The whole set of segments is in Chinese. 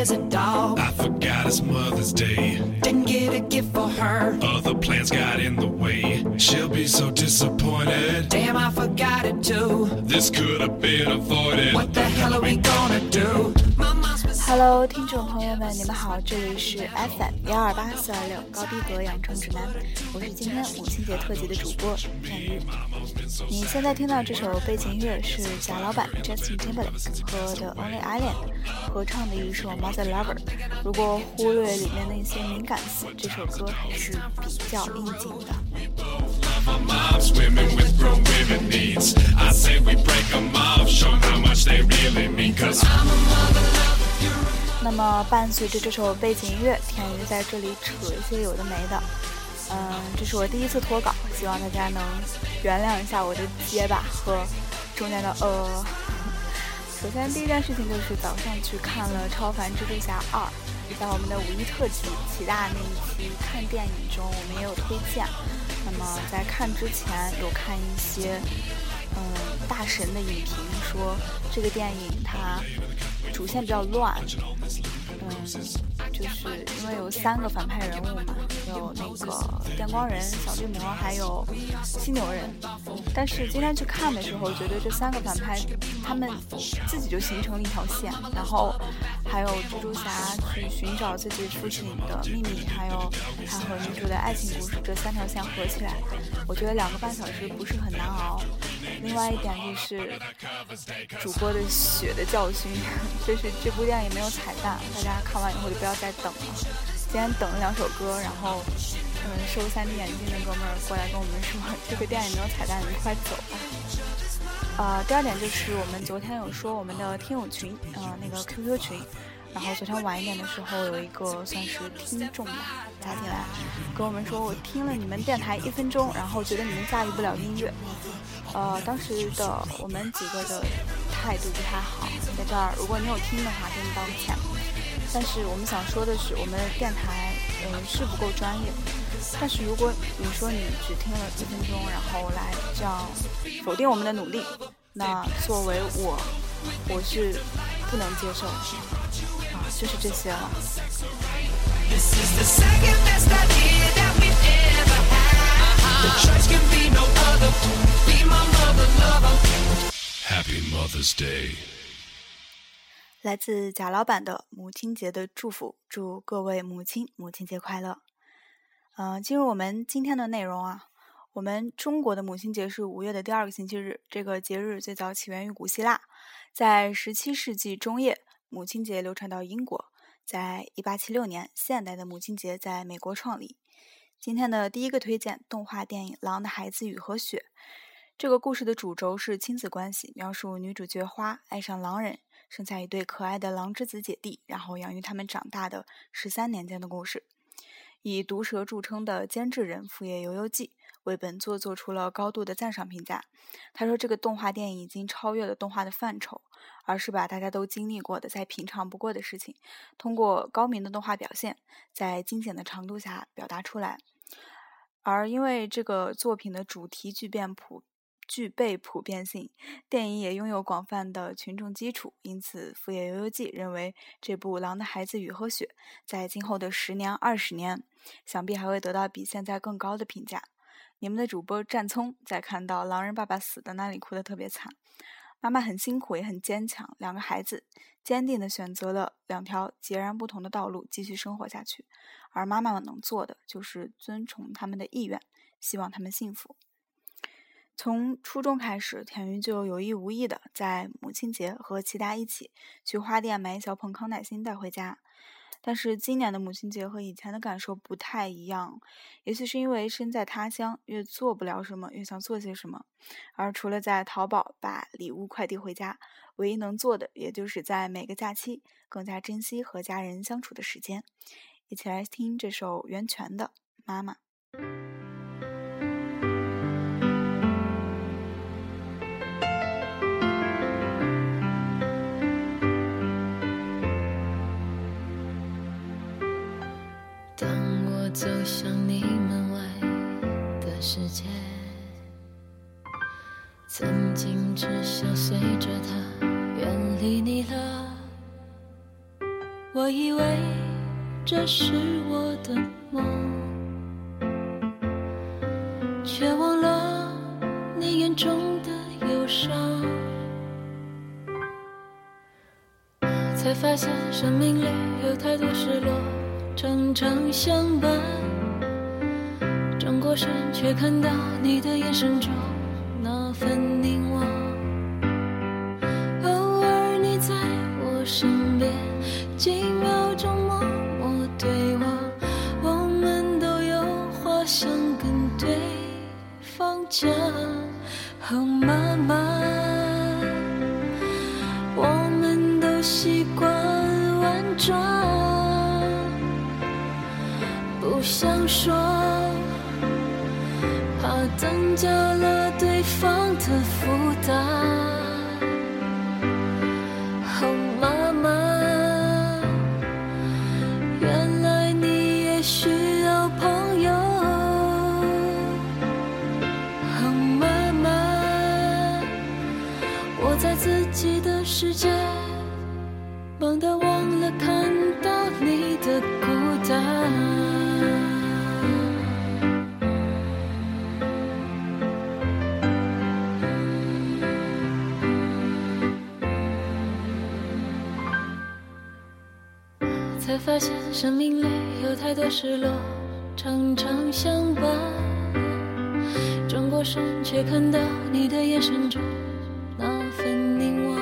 as a dog. I forgot it's Mother's Day. Didn't get a gift for her. Other plans got in the way. She'll be so disappointed. Damn, I forgot it too. This could have been avoided. What the hell are we gonna do? Hello，听众朋友们，你们好，这里是 FM 幺二八四二六高逼格养成指南，我是今天母亲节特辑的主播田玉。你现在听到这首背景音乐是贾老板 Justin Timberlake 和 The Only Island 合唱的一首 Mother Lover。如果忽略里面的一些敏感词，这首歌还是比较应景的。那么伴随着这首背景音乐，田鱼在这里扯一些有的没的。嗯，这是我第一次脱稿，希望大家能原谅一下我的结巴和中间的呃。首先，第一件事情就是早上去看了《超凡蜘蛛侠二》，在我们的五一特辑齐大那一期看电影中，我们也有推荐。那么在看之前，有看一些嗯大神的影评，说这个电影它主线比较乱，嗯，就是因为有三个反派人物嘛，有那个电光人、小绿魔，还有犀牛人。但是今天去看的时候，觉得这三个反派他们自己就形成了一条线，然后还有蜘蛛侠去寻找自己父亲的秘密，还有他和女主的爱情故事，这三条线合起来，我觉得两个半小时不是很难熬。另外一点就是主播的血的教训，就是这部电影没有彩蛋，大家看完以后就不要再等了。今天等了两首歌，然后嗯，收 3D 眼镜的哥们儿过来跟我们说，这个电影没有彩蛋，你们快走吧。呃，第二点就是我们昨天有说我们的听友群，呃，那个 QQ 群，然后昨天晚一点的时候有一个算是听众吧加进来，跟我们说我听了你们电台一分钟，然后觉得你们驾驭不了音乐。呃，当时的我们几个的态度不太好，在这儿如果你有听的话，给你道个歉。但是我们想说的是，我们的电台嗯是不够专业，但是如果你说你只听了一分钟，然后来这样否定我们的努力，那作为我，我是不能接受的。啊，就是这些了。This Day. 来自贾老板的母亲节的祝福，祝各位母亲母亲节快乐。嗯、进入我们今天的内容啊，我们中国的母亲节是五月的第二个星期日，这个节日最早起源于古希腊，在十七世纪中叶，母亲节流传到英国，在一八七六年，现代的母亲节在美国创立。今天的第一个推荐动画电影《狼的孩子雨和雪》。这个故事的主轴是亲子关系，描述女主角花爱上狼人，生下一对可爱的狼之子姐弟，然后养育他们长大的十三年间的故事。以毒舌著称的监制人富野由悠季为本作做出了高度的赞赏评价。他说，这个动画电影已经超越了动画的范畴，而是把大家都经历过的、再平常不过的事情，通过高明的动画表现，在精简的长度下表达出来。而因为这个作品的主题巨变普具备普遍性，电影也拥有广泛的群众基础，因此富野悠悠记认为这部《狼的孩子雨和雪》在今后的十年、二十年，想必还会得到比现在更高的评价。你们的主播战聪在看到狼人爸爸死的那里哭得特别惨，妈妈很辛苦也很坚强，两个孩子坚定地选择了两条截然不同的道路继续生活下去，而妈妈们能做的就是遵从他们的意愿，希望他们幸福。从初中开始，田鱼就有意无意的在母亲节和齐达一起去花店买一小捧康乃馨带回家。但是今年的母亲节和以前的感受不太一样，也许是因为身在他乡，越做不了什么，越想做些什么。而除了在淘宝把礼物快递回家，唯一能做的，也就是在每个假期更加珍惜和家人相处的时间。一起来听这首袁泉的《妈妈》。走向你门外的世界，曾经只想随着它远离你了。我以为这是我的梦，却忘了你眼中的忧伤。才发现生命里有太多失落，常常相伴。转过身，却看到你的眼神中想说。怕增加了对方的负担。哦，妈妈，原来你也需要朋友。哦，妈妈，我在自己的世界忙到忘了看才发现生命里有太多失落，常常相伴。转过身，却看到你的眼神中那份凝望。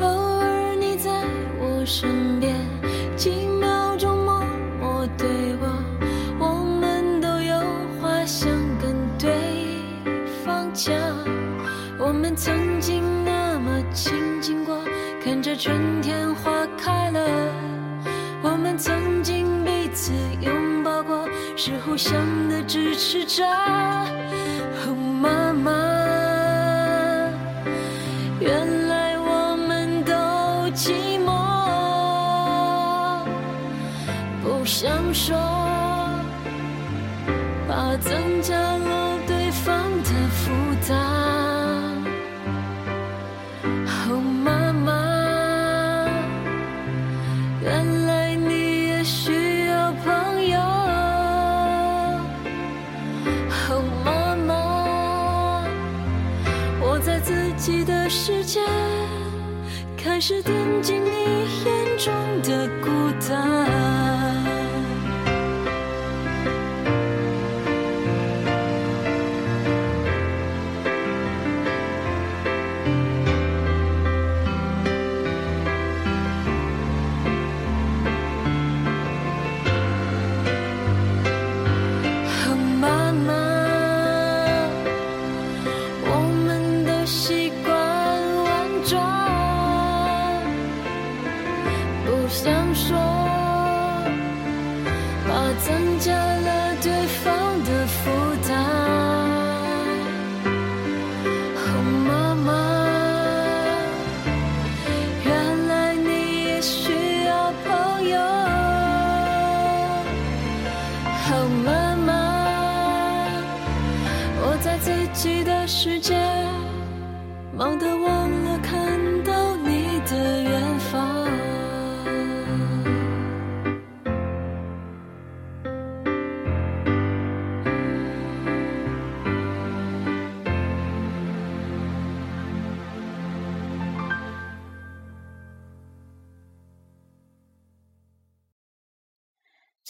偶尔你在我身边，几秒钟默默对我，我们都有话想跟对方讲。我们曾经那么亲近过，看着春天花互相的支持着。哦，妈妈，原来我们都寂寞，不想说，怕增加了是点进你眼中的孤单。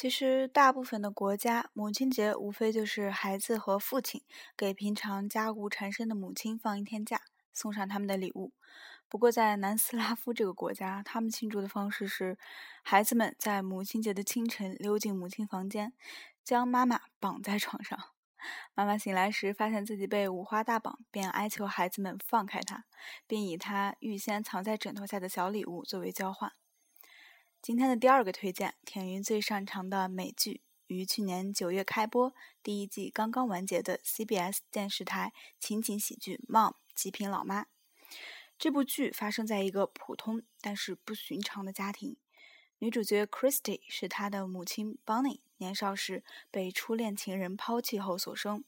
其实，大部分的国家，母亲节无非就是孩子和父亲给平常家务缠身的母亲放一天假，送上他们的礼物。不过，在南斯拉夫这个国家，他们庆祝的方式是，孩子们在母亲节的清晨溜进母亲房间，将妈妈绑在床上。妈妈醒来时，发现自己被五花大绑，便哀求孩子们放开她，并以她预先藏在枕头下的小礼物作为交换。今天的第二个推荐，田云最擅长的美剧，于去年九月开播，第一季刚刚完结的 CBS 电视台情景喜剧《Mom》极品老妈。这部剧发生在一个普通但是不寻常的家庭。女主角 Christy 是她的母亲 Bonnie 年少时被初恋情人抛弃后所生，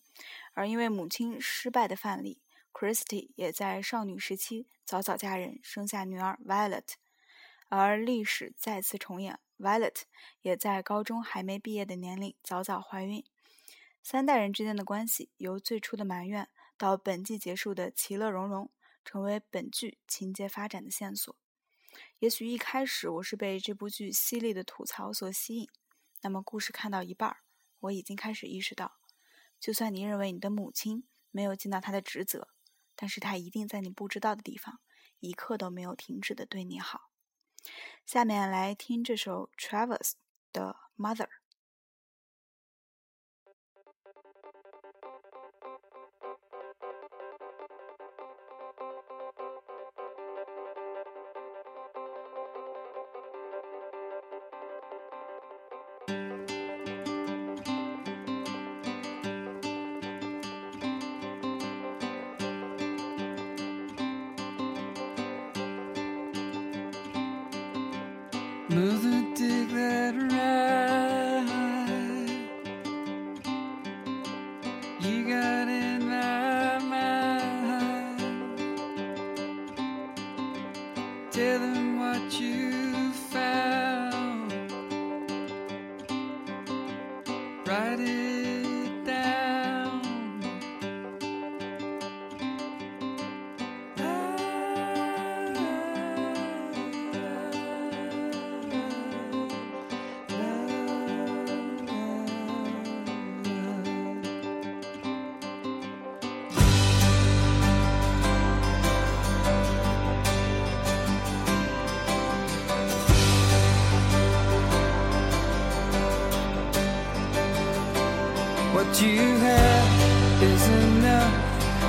而因为母亲失败的范例，Christy 也在少女时期早早嫁人，生下女儿 Violet。而历史再次重演，Violet 也在高中还没毕业的年龄早早怀孕。三代人之间的关系由最初的埋怨到本季结束的其乐融融，成为本剧情节发展的线索。也许一开始我是被这部剧犀利的吐槽所吸引，那么故事看到一半儿，我已经开始意识到，就算你认为你的母亲没有尽到她的职责，但是她一定在你不知道的地方，一刻都没有停止的对你好。下面来听这首 Travis 的《Mother》。Tell them what you What you have is enough.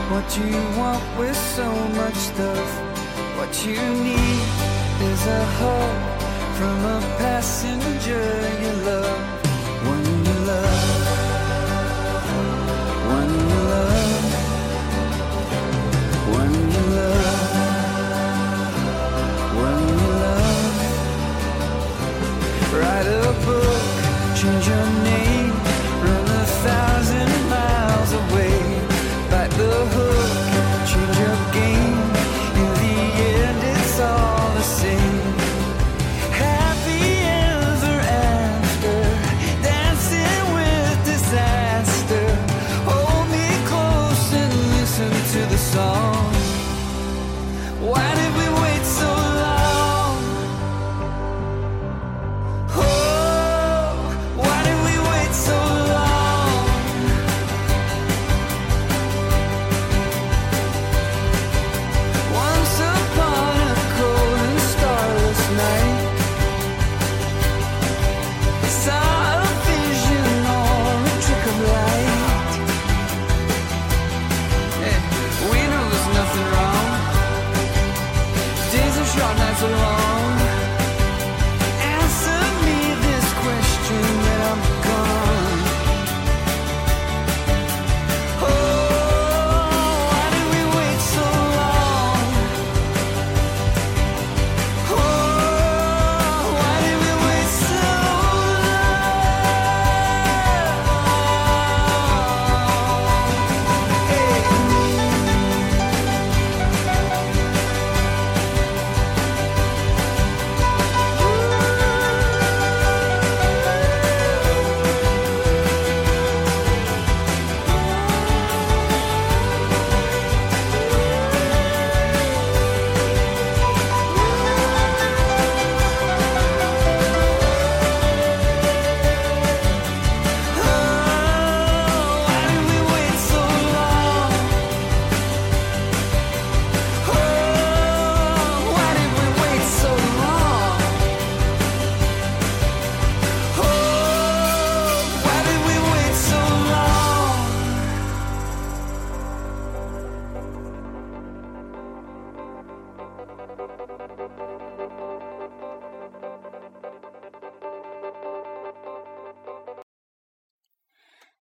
What you want with so much stuff. What you need is a hug from a passenger you love. One you love. One you love. One you love.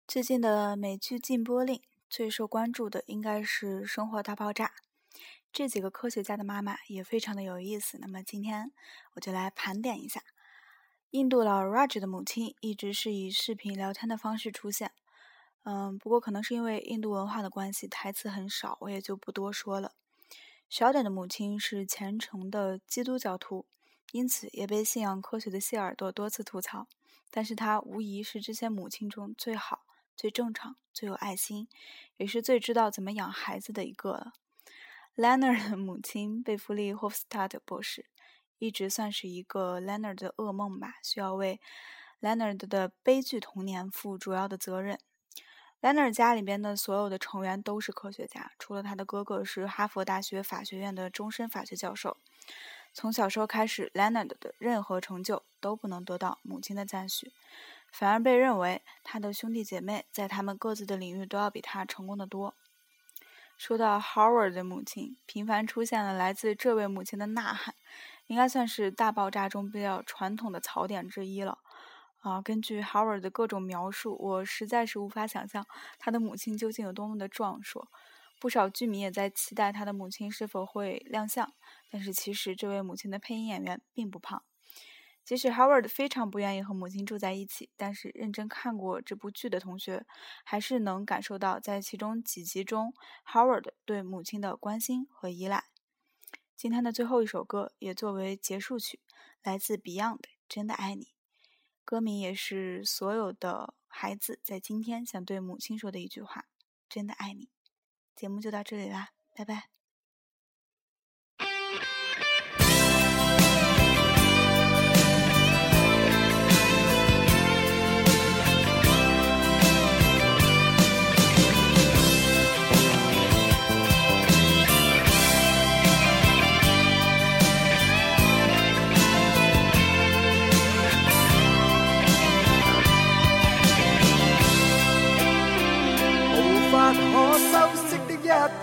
最近的美剧禁播令最受关注的应该是《生活大爆炸》，这几个科学家的妈妈也非常的有意思。那么今天我就来盘点一下。印度老 Raj 的母亲一直是以视频聊天的方式出现，嗯，不过可能是因为印度文化的关系，台词很少，我也就不多说了。小点的母亲是虔诚的基督教徒，因此也被信仰科学的谢耳朵多次吐槽。但是他无疑是这些母亲中最好、最正常、最有爱心，也是最知道怎么养孩子的一个了。Leonard 的母亲贝弗利·霍夫斯塔特博士，一直算是一个 Leonard 的噩梦吧，需要为 Leonard 的悲剧童年负主要的责任。Leonard 家里边的所有的成员都是科学家，除了他的哥哥是哈佛大学法学院的终身法学教授。从小时候开始，Leonard 的任何成就都不能得到母亲的赞许，反而被认为他的兄弟姐妹在他们各自的领域都要比他成功的多。说到 Howard 的母亲，频繁出现了来自这位母亲的呐喊，应该算是大爆炸中比较传统的槽点之一了。啊，根据 Howard 的各种描述，我实在是无法想象他的母亲究竟有多么的壮硕。不少剧迷也在期待他的母亲是否会亮相，但是其实这位母亲的配音演员并不胖。即使 Howard 非常不愿意和母亲住在一起，但是认真看过这部剧的同学，还是能感受到在其中几集中 Howard 对母亲的关心和依赖。今天的最后一首歌也作为结束曲，来自 Beyond《真的爱你》，歌名也是所有的孩子在今天想对母亲说的一句话：真的爱你。节目就到这里啦，拜拜。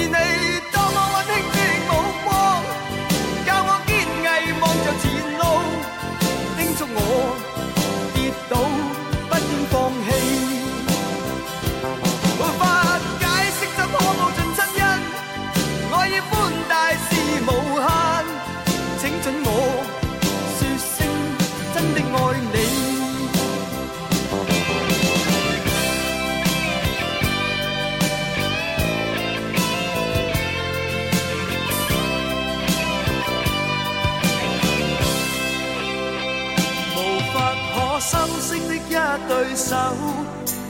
是你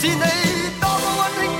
是你多么温馨。